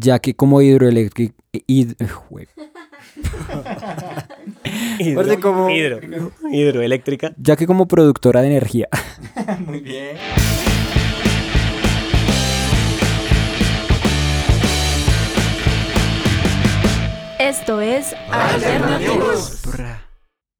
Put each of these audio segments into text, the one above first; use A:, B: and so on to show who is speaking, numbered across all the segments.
A: ya que como hidroeléctrica...
B: Hidro,
A: como-
B: hidro- hidroeléctrica.
A: ya que como productora de energía.
B: Muy bien.
C: Esto es Alternativos.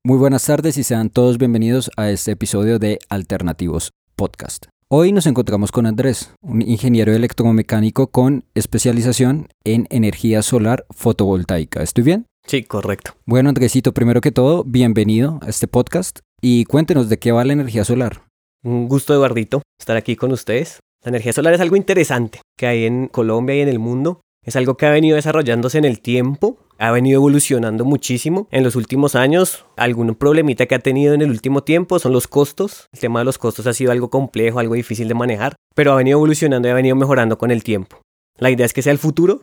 A: Muy buenas tardes y sean todos bienvenidos a este episodio de Alternativos Podcast. Hoy nos encontramos con Andrés, un ingeniero electromecánico con especialización en energía solar fotovoltaica. ¿Estoy bien?
B: Sí, correcto.
A: Bueno, Andresito, primero que todo, bienvenido a este podcast y cuéntenos de qué va la energía solar.
B: Un gusto, Eduardito, estar aquí con ustedes. La energía solar es algo interesante que hay en Colombia y en el mundo. Es algo que ha venido desarrollándose en el tiempo, ha venido evolucionando muchísimo en los últimos años. Algún problemita que ha tenido en el último tiempo son los costos. El tema de los costos ha sido algo complejo, algo difícil de manejar, pero ha venido evolucionando y ha venido mejorando con el tiempo. La idea es que sea el futuro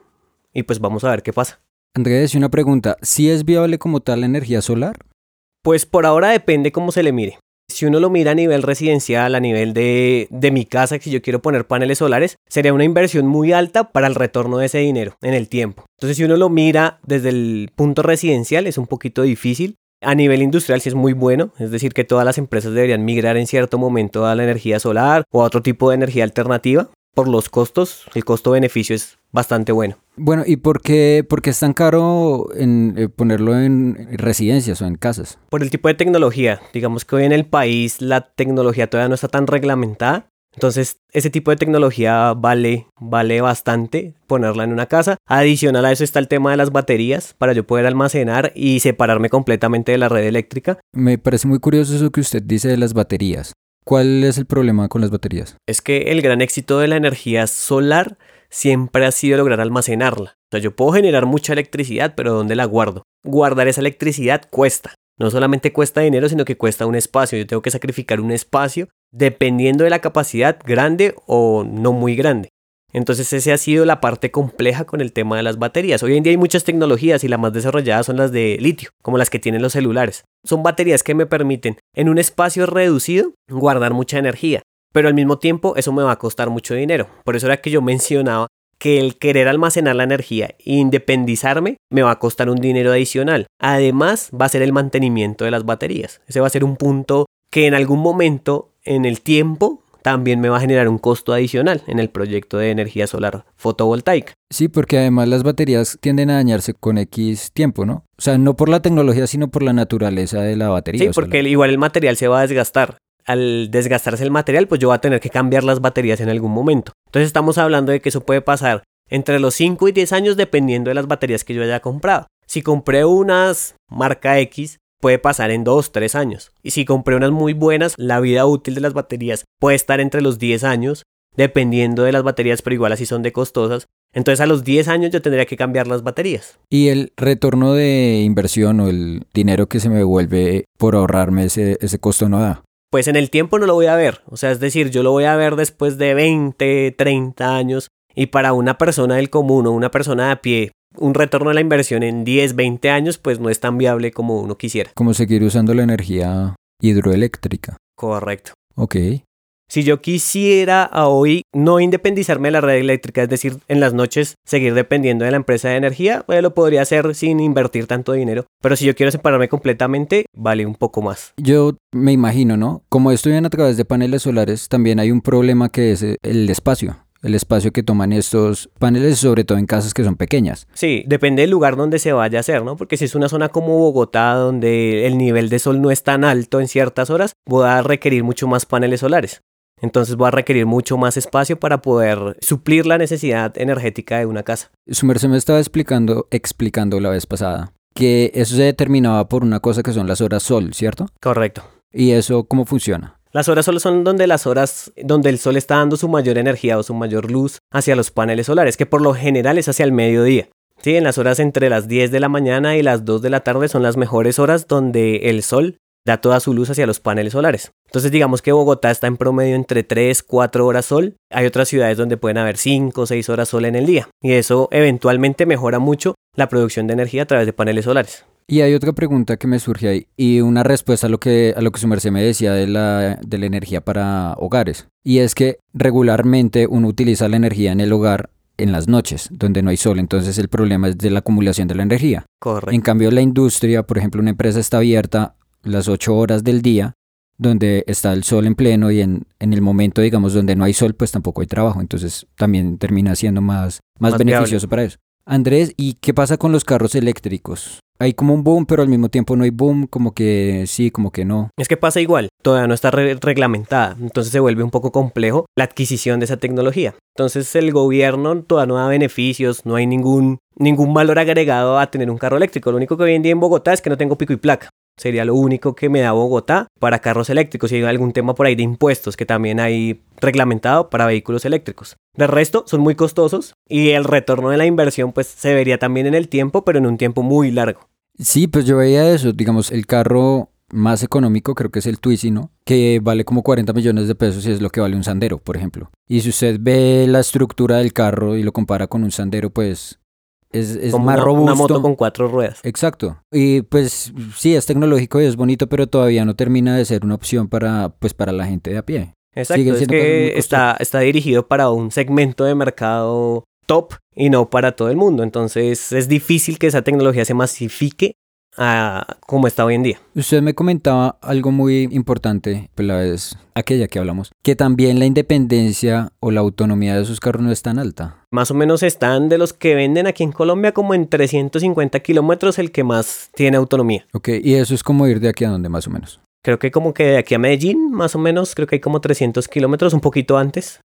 B: y pues vamos a ver qué pasa.
A: Andrés, una pregunta, ¿sí es viable como tal la energía solar?
B: Pues por ahora depende cómo se le mire. Si uno lo mira a nivel residencial, a nivel de, de mi casa, que si yo quiero poner paneles solares, sería una inversión muy alta para el retorno de ese dinero en el tiempo. Entonces, si uno lo mira desde el punto residencial, es un poquito difícil. A nivel industrial sí es muy bueno, es decir, que todas las empresas deberían migrar en cierto momento a la energía solar o a otro tipo de energía alternativa. Por los costos, el costo-beneficio es bastante bueno.
A: Bueno, ¿y por qué, por qué es tan caro en, eh, ponerlo en residencias o en casas?
B: Por el tipo de tecnología, digamos que hoy en el país la tecnología todavía no está tan reglamentada. Entonces, ese tipo de tecnología vale, vale bastante ponerla en una casa. Adicional a eso está el tema de las baterías para yo poder almacenar y separarme completamente de la red eléctrica.
A: Me parece muy curioso eso que usted dice de las baterías. ¿Cuál es el problema con las baterías?
B: Es que el gran éxito de la energía solar siempre ha sido lograr almacenarla. O sea, yo puedo generar mucha electricidad, pero ¿dónde la guardo? Guardar esa electricidad cuesta. No solamente cuesta dinero, sino que cuesta un espacio. Yo tengo que sacrificar un espacio dependiendo de la capacidad grande o no muy grande. Entonces esa ha sido la parte compleja con el tema de las baterías. Hoy en día hay muchas tecnologías y las más desarrolladas son las de litio, como las que tienen los celulares. Son baterías que me permiten en un espacio reducido guardar mucha energía, pero al mismo tiempo eso me va a costar mucho dinero. Por eso era que yo mencionaba que el querer almacenar la energía e independizarme me va a costar un dinero adicional. Además va a ser el mantenimiento de las baterías. Ese va a ser un punto que en algún momento en el tiempo también me va a generar un costo adicional en el proyecto de energía solar fotovoltaica.
A: Sí, porque además las baterías tienden a dañarse con X tiempo, ¿no? O sea, no por la tecnología, sino por la naturaleza de la batería.
B: Sí, porque igual el material se va a desgastar. Al desgastarse el material, pues yo voy a tener que cambiar las baterías en algún momento. Entonces estamos hablando de que eso puede pasar entre los 5 y 10 años dependiendo de las baterías que yo haya comprado. Si compré unas marca X, puede pasar en 2, 3 años. Y si compré unas muy buenas, la vida útil de las baterías puede estar entre los 10 años, dependiendo de las baterías, pero igual así son de costosas. Entonces a los 10 años yo tendría que cambiar las baterías.
A: Y el retorno de inversión o el dinero que se me devuelve por ahorrarme ese, ese costo no da.
B: pues en el tiempo no lo voy a ver. O sea, es decir, yo lo voy a ver después de 20, 30 años. Y para una persona del común o una persona de a pie, un retorno de la inversión en 10, 20 años, pues no es tan viable como uno quisiera.
A: Como seguir usando la energía hidroeléctrica.
B: Correcto.
A: Ok.
B: Si yo quisiera a hoy no independizarme de la red eléctrica, es decir, en las noches seguir dependiendo de la empresa de energía, pues lo podría hacer sin invertir tanto dinero. Pero si yo quiero separarme completamente, vale un poco más.
A: Yo me imagino, ¿no? Como estudian a través de paneles solares, también hay un problema que es el espacio. El espacio que toman estos paneles, sobre todo en casas que son pequeñas.
B: Sí, depende del lugar donde se vaya a hacer, ¿no? Porque si es una zona como Bogotá, donde el nivel de sol no es tan alto en ciertas horas, voy a requerir mucho más paneles solares. Entonces voy a requerir mucho más espacio para poder suplir la necesidad energética de una casa.
A: Su merced me estaba explicando, explicando la vez pasada, que eso se determinaba por una cosa que son las horas sol, ¿cierto?
B: Correcto.
A: ¿Y eso cómo funciona?
B: Las horas solo son donde las horas donde el sol está dando su mayor energía o su mayor luz hacia los paneles solares, que por lo general es hacia el mediodía. Sí, en las horas entre las 10 de la mañana y las 2 de la tarde son las mejores horas donde el sol da toda su luz hacia los paneles solares. Entonces digamos que Bogotá está en promedio entre 3, 4 horas sol. Hay otras ciudades donde pueden haber 5 o 6 horas sol en el día. Y eso eventualmente mejora mucho la producción de energía a través de paneles solares.
A: Y hay otra pregunta que me surge ahí y una respuesta a lo que, a lo que su merced me decía de la, de la energía para hogares. Y es que regularmente uno utiliza la energía en el hogar en las noches, donde no hay sol. Entonces el problema es de la acumulación de la energía.
B: Correcto.
A: En cambio, la industria, por ejemplo, una empresa está abierta las 8 horas del día, donde está el sol en pleno y en, en el momento, digamos, donde no hay sol, pues tampoco hay trabajo. Entonces también termina siendo más, más,
B: Más
A: beneficioso para eso. Andrés, ¿y qué pasa con los carros eléctricos? Hay como un boom, pero al mismo tiempo no hay boom, como que sí, como que no.
B: Es que pasa igual, todavía no está re- reglamentada, entonces se vuelve un poco complejo la adquisición de esa tecnología. Entonces el gobierno todavía no da beneficios, no hay ningún, ningún valor agregado a tener un carro eléctrico. Lo único que hoy en día en Bogotá es que no tengo pico y placa. Sería lo único que me da Bogotá para carros eléctricos y hay algún tema por ahí de impuestos que también hay reglamentado para vehículos eléctricos. De resto, son muy costosos y el retorno de la inversión pues se vería también en el tiempo, pero en un tiempo muy largo.
A: Sí, pues yo veía eso, digamos, el carro más económico creo que es el Twizy, ¿no? Que vale como 40 millones de pesos y es lo que vale un Sandero, por ejemplo. Y si usted ve la estructura del carro y lo compara con un Sandero, pues es, es
B: Como
A: más
B: una,
A: robusto.
B: una moto con cuatro ruedas.
A: Exacto. Y pues sí, es tecnológico y es bonito, pero todavía no termina de ser una opción para, pues, para la gente de a pie.
B: Exacto, es que está, está dirigido para un segmento de mercado top y no para todo el mundo. Entonces es difícil que esa tecnología se masifique a como está hoy en día.
A: Usted me comentaba algo muy importante, pues la vez aquella que hablamos, que también la independencia o la autonomía de esos carros no es tan alta.
B: Más o menos están de los que venden aquí en Colombia como en 350 kilómetros el que más tiene autonomía.
A: Ok, y eso es como ir de aquí a donde más o menos.
B: Creo que como que de aquí a Medellín, más o menos, creo que hay como 300 kilómetros, un poquito antes.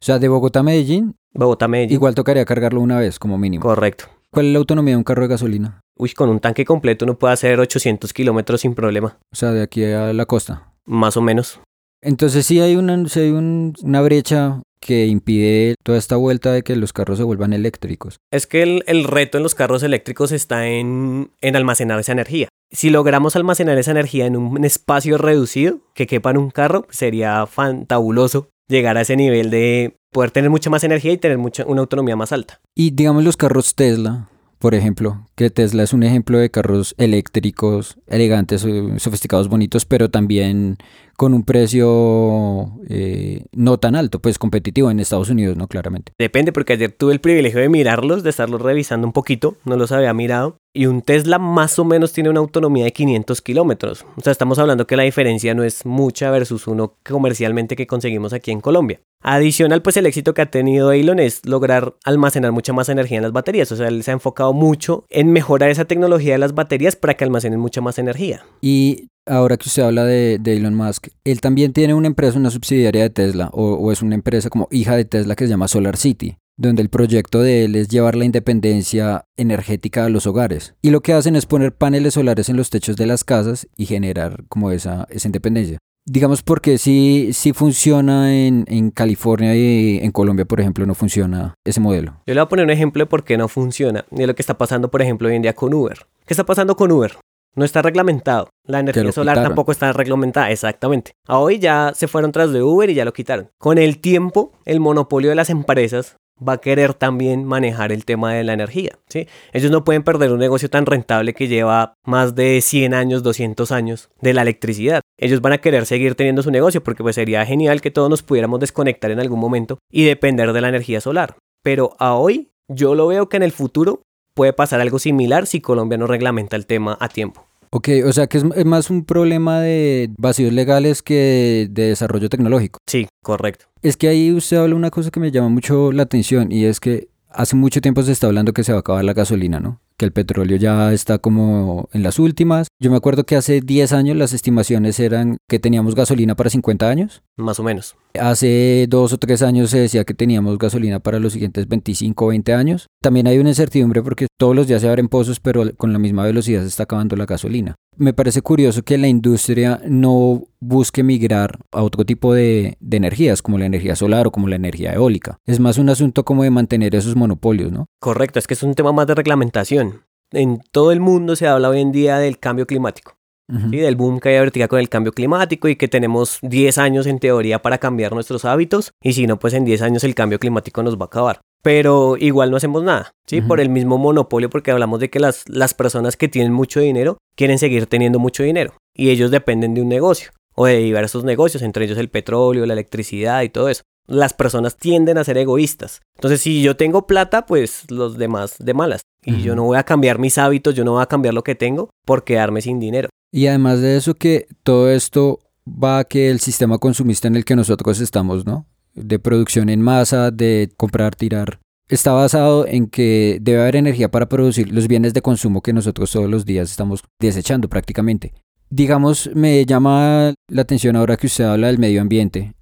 A: O sea, de Bogotá a Medellín,
B: Bogotá, Medellín.
A: igual tocaría cargarlo una vez como mínimo.
B: Correcto.
A: ¿Cuál es la autonomía de un carro de gasolina?
B: Uy, con un tanque completo uno puede hacer 800 kilómetros sin problema.
A: O sea, de aquí a la costa.
B: Más o menos.
A: Entonces sí hay una, sí hay un- una brecha que impide toda esta vuelta de que los carros se vuelvan eléctricos.
B: Es que el, el reto en los carros eléctricos está en, en almacenar esa energía. Si logramos almacenar esa energía en un espacio reducido que quepa en un carro, sería fantabuloso llegar a ese nivel de poder tener mucha más energía y tener mucha, una autonomía más alta.
A: Y digamos los carros Tesla, por ejemplo, que Tesla es un ejemplo de carros eléctricos, elegantes, eh, sofisticados, bonitos, pero también con un precio eh, no tan alto, pues competitivo en Estados Unidos, ¿no? Claramente.
B: Depende, porque ayer tuve el privilegio de mirarlos, de estarlos revisando un poquito, no los había mirado. Y un Tesla más o menos tiene una autonomía de 500 kilómetros. O sea, estamos hablando que la diferencia no es mucha versus uno comercialmente que conseguimos aquí en Colombia. Adicional, pues el éxito que ha tenido Elon es lograr almacenar mucha más energía en las baterías. O sea, él se ha enfocado mucho en mejorar esa tecnología de las baterías para que almacenen mucha más energía.
A: Y ahora que usted habla de, Elon Musk, él también tiene una empresa, una subsidiaria de Tesla, o, es una empresa como hija de Tesla que se llama Solar City, donde el proyecto de él es llevar la independencia energética a los hogares. Y lo que hacen es poner paneles solares en los techos de las casas y generar como esa, esa independencia. Digamos porque sí, sí funciona en, California y en Colombia, por ejemplo, no funciona ese modelo.
B: Yo le voy a poner un ejemplo de por qué no funciona y de lo que está pasando, por ejemplo, hoy en día con Uber. ¿Qué está pasando con Uber? No está reglamentado. La energía solar
A: quitaron.
B: tampoco está reglamentada, exactamente. A hoy ya se fueron tras de Uber y ya lo quitaron. Con el tiempo, el monopolio de las empresas va a querer también manejar el tema de la energía, ¿sí? Ellos no pueden perder un negocio tan rentable que lleva más de 100 años, 200 años de la electricidad. Ellos van a querer seguir teniendo su negocio porque pues sería genial que todos nos pudiéramos desconectar en algún momento y depender de la energía solar. Pero a hoy yo lo veo que en el futuro puede pasar algo similar si Colombia no reglamenta el tema a tiempo.
A: Ok, o sea que es, es más un problema de vacíos legales que de desarrollo tecnológico.
B: Sí, correcto.
A: Es que ahí usted habla una cosa que me llama mucho la atención y es que hace mucho tiempo se está hablando que se va a acabar la gasolina, ¿no? Que el petróleo ya está como en las últimas. Yo me acuerdo que hace 10 años las estimaciones eran que teníamos gasolina para 50 años.
B: Más o menos.
A: Hace dos o tres años se decía que teníamos gasolina para los siguientes 25 o 20 años. También hay una incertidumbre porque todos los días se abren pozos, pero con la misma velocidad se está acabando la gasolina. Me parece curioso que la industria no busque migrar a otro tipo de, de energías, como la energía solar o como la energía eólica. Es más un asunto como de mantener esos monopolios, ¿no?
B: Correcto, es que es un tema más de reglamentación. En todo el mundo se habla hoy en día del cambio climático. ¿Sí? del boom que hay ahorita con el cambio climático y que tenemos 10 años en teoría para cambiar nuestros hábitos y si no, pues en 10 años el cambio climático nos va a acabar. Pero igual no hacemos nada, ¿sí? Por el mismo monopolio, porque hablamos de que las, las personas que tienen mucho dinero quieren seguir teniendo mucho dinero y ellos dependen de un negocio o de diversos negocios, entre ellos el petróleo, la electricidad y todo eso. Las personas tienden a ser egoístas. Entonces, si yo tengo plata, pues los demás de malas. Y yo no voy a cambiar mis hábitos, yo no voy a cambiar lo que tengo por quedarme sin dinero.
A: Y además de eso que todo esto va a que el sistema consumista en el que nosotros estamos, ¿no? De producción en masa, de comprar, tirar, está basado en que debe haber energía para producir los bienes de consumo que nosotros todos los días estamos desechando prácticamente. Digamos, me llama la atención ahora que usted habla del medio ambiente,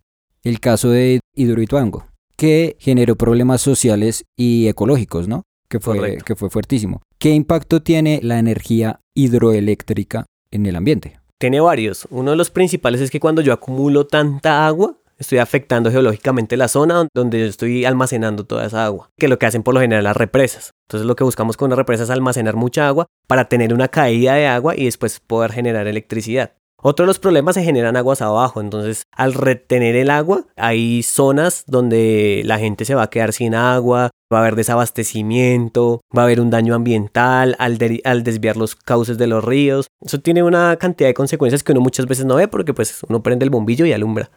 A: el caso de Hidroituango, que generó problemas sociales y ecológicos, ¿no? Que fue, que fue fuertísimo. ¿Qué impacto tiene la energía hidroeléctrica en el ambiente?
B: Tiene varios. Uno de los principales es que cuando yo acumulo tanta agua, estoy afectando geológicamente la zona donde yo estoy almacenando toda esa agua, que es lo que hacen por lo general las represas. Entonces lo que buscamos con una represa es almacenar mucha agua para tener una caída de agua y después poder generar electricidad. Otro de los problemas se generan aguas abajo, entonces al retener el agua hay zonas donde la gente se va a quedar sin agua, va a haber desabastecimiento, va a haber un daño ambiental al, al, desviar los cauces de los ríos. Eso tiene una cantidad de consecuencias que uno muchas veces no ve porque pues uno prende el bombillo y alumbra.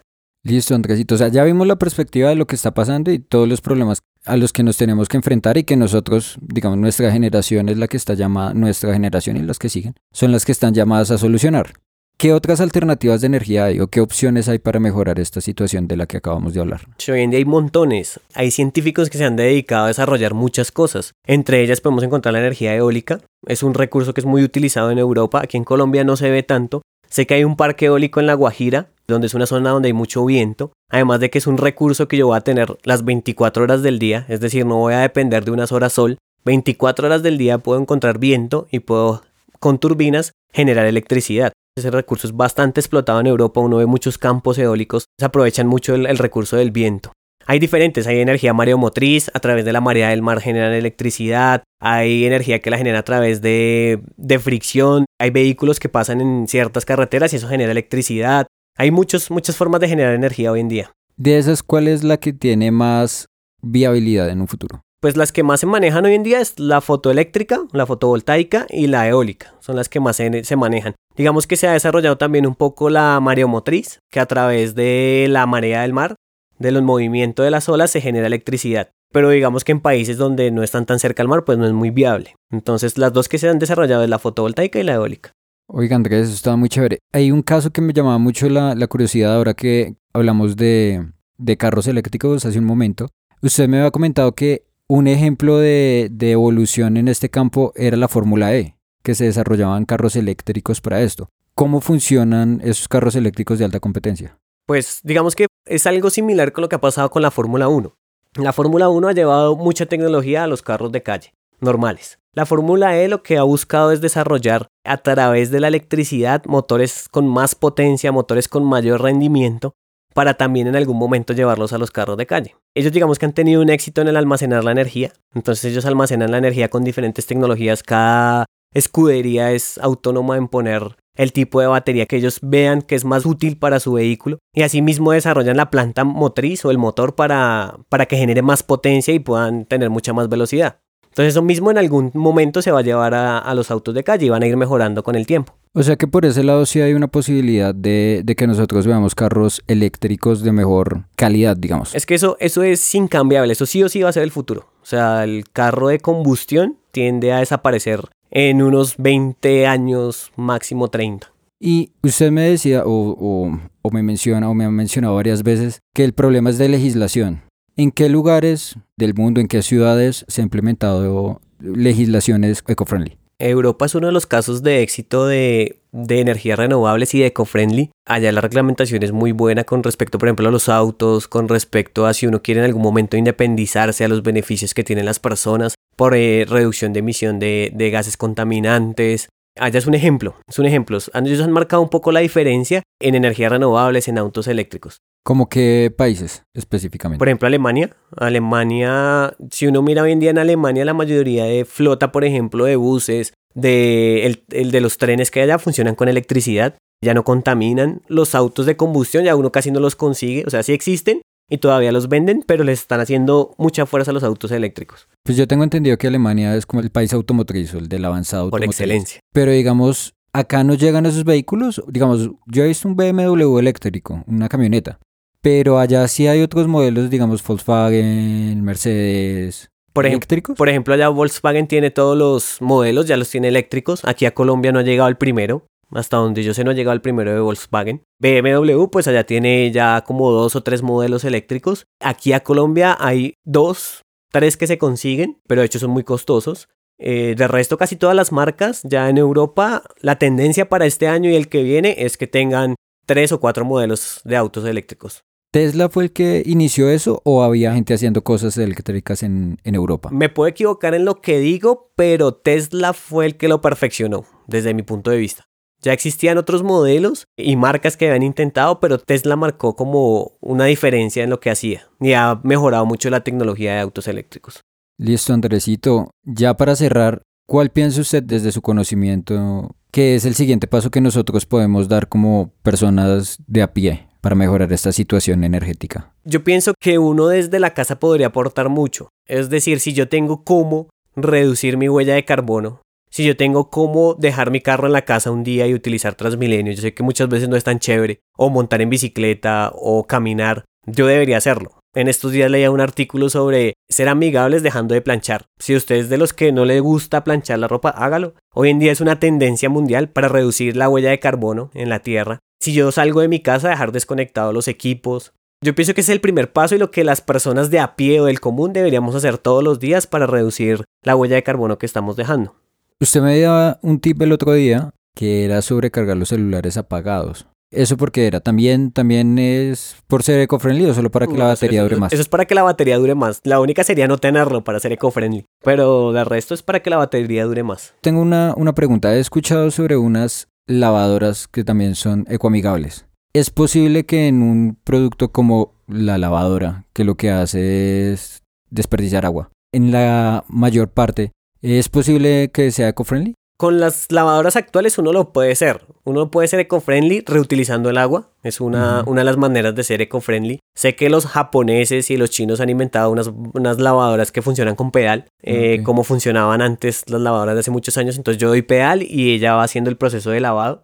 A: Listo, Andresito. O sea, ya vimos la perspectiva de lo que está pasando y todos los problemas a los que nos tenemos que enfrentar y que nosotros, digamos, nuestra generación es la que está llamada, nuestra generación y las que siguen, son las que están llamadas a solucionar. ¿Qué otras alternativas de energía hay o qué opciones hay para mejorar esta situación de la que acabamos de hablar?
B: Hoy en día hay montones. Hay científicos que se han dedicado a desarrollar muchas cosas. Entre ellas podemos encontrar la energía eólica. Es un recurso que es muy utilizado en Europa. Aquí en Colombia no se ve tanto. Sé que hay un parque eólico en La Guajira, donde es una zona donde hay mucho viento. Además de que es un recurso que yo voy a tener las 24 horas del día. Es decir, no voy a depender de unas horas sol. 24 horas del día puedo encontrar viento y puedo con turbinas generar electricidad. Ese recurso es bastante explotado en Europa, uno ve muchos campos eólicos, se aprovechan mucho el, recurso del viento. Hay diferentes, hay energía mareomotriz, a través de la marea del mar generan electricidad, hay energía que la genera a través de, de fricción, hay vehículos que pasan en ciertas carreteras y eso genera electricidad. Hay muchos, muchas formas de generar energía hoy en día.
A: De esas, ¿cuál es la que tiene más viabilidad en un futuro?
B: Pues las que más se manejan hoy en día es la fotoeléctrica, la fotovoltaica y la eólica. Son las que más se, manejan. Digamos que se ha desarrollado también un poco la mareomotriz, que a través de la marea del mar, de los movimientos de las olas, se genera electricidad. Pero digamos que en países donde no están tan cerca al mar, pues no es muy viable. Entonces las dos que se han desarrollado es la fotovoltaica y la eólica.
A: Oiga Andrés, eso estaba muy chévere. Hay un caso que me llamaba mucho la, curiosidad ahora que hablamos de, de carros eléctricos hace un momento. Usted me había comentado que un ejemplo de, evolución en este campo era la Fórmula E, que se desarrollaban carros eléctricos para esto. ¿Cómo funcionan esos carros eléctricos de alta competencia?
B: Pues digamos que es algo similar con lo que ha pasado con la Fórmula 1. La Fórmula 1 ha llevado mucha tecnología a los carros de calle, normales. La Fórmula E lo que ha buscado es desarrollar a través de la electricidad motores con más potencia, motores con mayor rendimiento, para también en algún momento llevarlos a los carros de calle. Ellos digamos que han tenido un éxito en el almacenar la energía, entonces ellos almacenan la energía con diferentes tecnologías, cada escudería es autónoma en poner el tipo de batería que ellos vean que es más útil para su vehículo y asimismo desarrollan la planta motriz o el motor para, para que genere más potencia y puedan tener mucha más velocidad. Entonces eso mismo en algún momento se va a llevar a, a los autos de calle y van a ir mejorando con el tiempo.
A: O sea que por ese lado sí hay una posibilidad de, que nosotros veamos carros eléctricos de mejor calidad, digamos.
B: Es que eso, eso es incambiable, eso sí o sí va a ser el futuro. O sea, el carro de combustión tiende a desaparecer en unos 20 años, máximo 30.
A: Y usted me decía, o, o, me menciona, o me ha mencionado varias veces, que el problema es de legislación. ¿En qué lugares del mundo, en qué ciudades se ha implementado legislaciones eco-friendly?
B: Europa es uno de los casos de éxito de, energías renovables y de eco-friendly. Allá la reglamentación es muy buena con respecto, por ejemplo, a los autos, con respecto a si uno quiere en algún momento independizarse a los beneficios que tienen las personas por eh, reducción de emisión de, de gases contaminantes, Allá es un ejemplo, es un ejemplo. Ellos han marcado un poco la diferencia en energías renovables, en autos eléctricos.
A: ¿Cómo qué países específicamente?
B: Por ejemplo, Alemania. Alemania, si uno mira hoy en día en Alemania, la mayoría de flota, por ejemplo, de buses, de, el, de los trenes que hay allá funcionan con electricidad. Ya no contaminan. Los autos de combustión ya uno casi no los consigue. O sea, sí existen y todavía los venden, pero les están haciendo mucha fuerza a los autos eléctricos.
A: Pues yo tengo entendido que Alemania es como el país automotriz, el del avanzado
B: Por excelencia.
A: Pero digamos, acá no llegan esos vehículos. Digamos, yo he visto un BMW eléctrico, una camioneta Pero allá sí hay otros modelos, digamos Volkswagen, Mercedes,
B: Por ejemplo, por ejemplo, allá Volkswagen tiene todos los modelos, ya los tiene eléctricos. Aquí a Colombia no ha llegado el primero. Hasta donde yo sé no ha llegado el primero de Volkswagen. BMW pues allá tiene ya como dos o tres modelos eléctricos. Aquí a Colombia hay dos, tres que se consiguen, pero de hecho son muy costosos. Eh, de resto casi todas las marcas ya en Europa la tendencia para este año y el que viene es que tengan tres o cuatro modelos de autos eléctricos.
A: ¿Tesla fue el que inició eso o había gente haciendo cosas eléctricas en, en Europa?
B: Me puedo equivocar en lo que digo, pero Tesla fue el que lo perfeccionó, desde mi punto de vista. Ya existían otros modelos y marcas que habían intentado, pero Tesla marcó como una diferencia en lo que hacía y ha mejorado mucho la tecnología de autos eléctricos.
A: Listo, Andresito. Ya para cerrar, ¿cuál piensa usted desde su conocimiento que es el siguiente paso que nosotros podemos dar como personas de a pie para mejorar esta situación energética?
B: Yo pienso que uno desde la casa podría aportar mucho. Es decir, si yo tengo cómo reducir mi huella de carbono, si yo tengo cómo dejar mi carro en la casa un día y utilizar Transmilenio, yo sé que muchas veces no es tan chévere, o montar en bicicleta o caminar, yo debería hacerlo. En estos días leía un artículo sobre ser amigables dejando de planchar. Si usted es de los que no le gusta planchar la ropa, hágalo. Hoy en día es una tendencia mundial para reducir la huella de carbono en la Tierra. Si yo salgo de mi casa, dejar desconectados los equipos. Yo pienso que es el primer paso y lo que las personas de a pie o del común deberíamos hacer todos los días para reducir la huella de carbono que estamos dejando.
A: Usted me dio un tip el otro día que era sobrecargar los celulares apagados. ¿Eso porque era? ¿También, también es por ser eco-friendly o solo para que la batería
B: eso-
A: dure más?
B: Eso es para que la batería dure más. La única sería no tenerlo para ser eco-friendly. Pero de resto es para que la batería dure más.
A: Tengo una, una pregunta. He escuchado sobre unas lavadoras que también son ecoamigables. ¿Es posible que en un producto como la lavadora, que lo que hace es desperdiciar agua, en la mayor parte, ¿es posible que sea eco-friendly?
B: Con las lavadoras actuales uno lo puede ser. Uno puede ser eco-friendly reutilizando el agua. Es una, una de las maneras de ser eco-friendly. Sé que los japoneses y los chinos han inventado unas, unas lavadoras que funcionan con pedal, eh, como funcionaban antes las lavadoras de hace muchos años. Entonces yo doy pedal y ella va haciendo el proceso de lavado.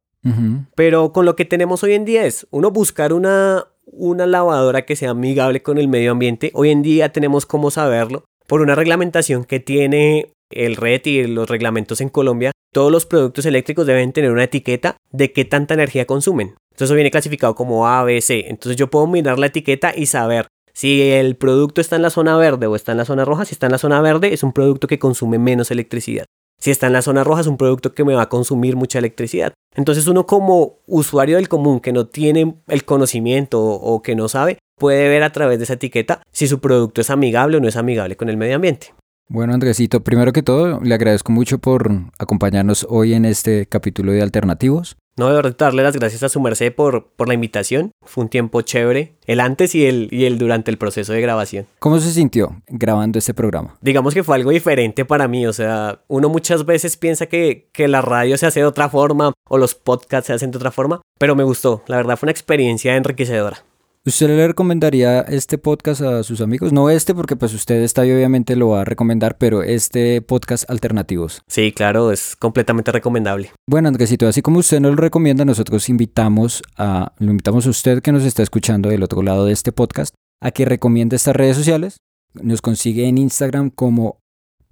B: Pero con lo que tenemos hoy en día es uno buscar una, una lavadora que sea amigable con el medio ambiente. Hoy en día tenemos cómo saberlo por una reglamentación que tiene el RET y los reglamentos en Colombia. Todos los productos eléctricos deben tener una etiqueta de qué tanta energía consumen. Entonces eso viene clasificado como A, B, C. Entonces yo puedo mirar la etiqueta y saber si el producto está en la zona verde o está en la zona roja. Si está en la zona verde es un producto que consume menos electricidad. Si está en la zona roja es un producto que me va a consumir mucha electricidad. Entonces uno como usuario del común que no tiene el conocimiento o que no sabe, puede ver a través de esa etiqueta si su producto es amigable o no es amigable con el medio ambiente.
A: Bueno, Andresito, primero que todo, le agradezco mucho por acompañarnos hoy en este capítulo de Alternativos.
B: No de verdad darle las gracias a su merced por, por la invitación. Fue un tiempo chévere, el antes y el, y el durante el proceso de grabación.
A: ¿Cómo se sintió grabando este programa?
B: Digamos que fue algo diferente para mí, o sea, uno muchas veces piensa que, que la radio se hace de otra forma o los podcasts se hacen de otra forma, pero me gustó, la verdad fue una experiencia enriquecedora.
A: ¿Usted le recomendaría este podcast a sus amigos? No este, porque pues usted está y obviamente lo va a recomendar, pero este podcast alternativos.
B: Sí, claro, es completamente recomendable.
A: Bueno, Andresito, así como usted nos lo recomienda, nosotros invitamos a, lo invitamos a usted que nos está escuchando del otro lado de este podcast a que recomiende estas redes sociales. Nos consigue en Instagram como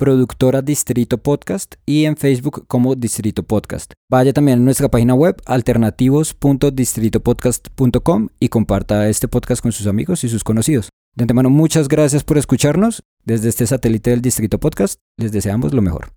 A: productora Distrito Podcast y en Facebook como Distrito Podcast. Vaya también a nuestra página web alternativos.distritopodcast.com y comparta este podcast con sus amigos y sus conocidos. De antemano, muchas gracias por escucharnos. Desde este satélite del Distrito Podcast, les deseamos lo mejor.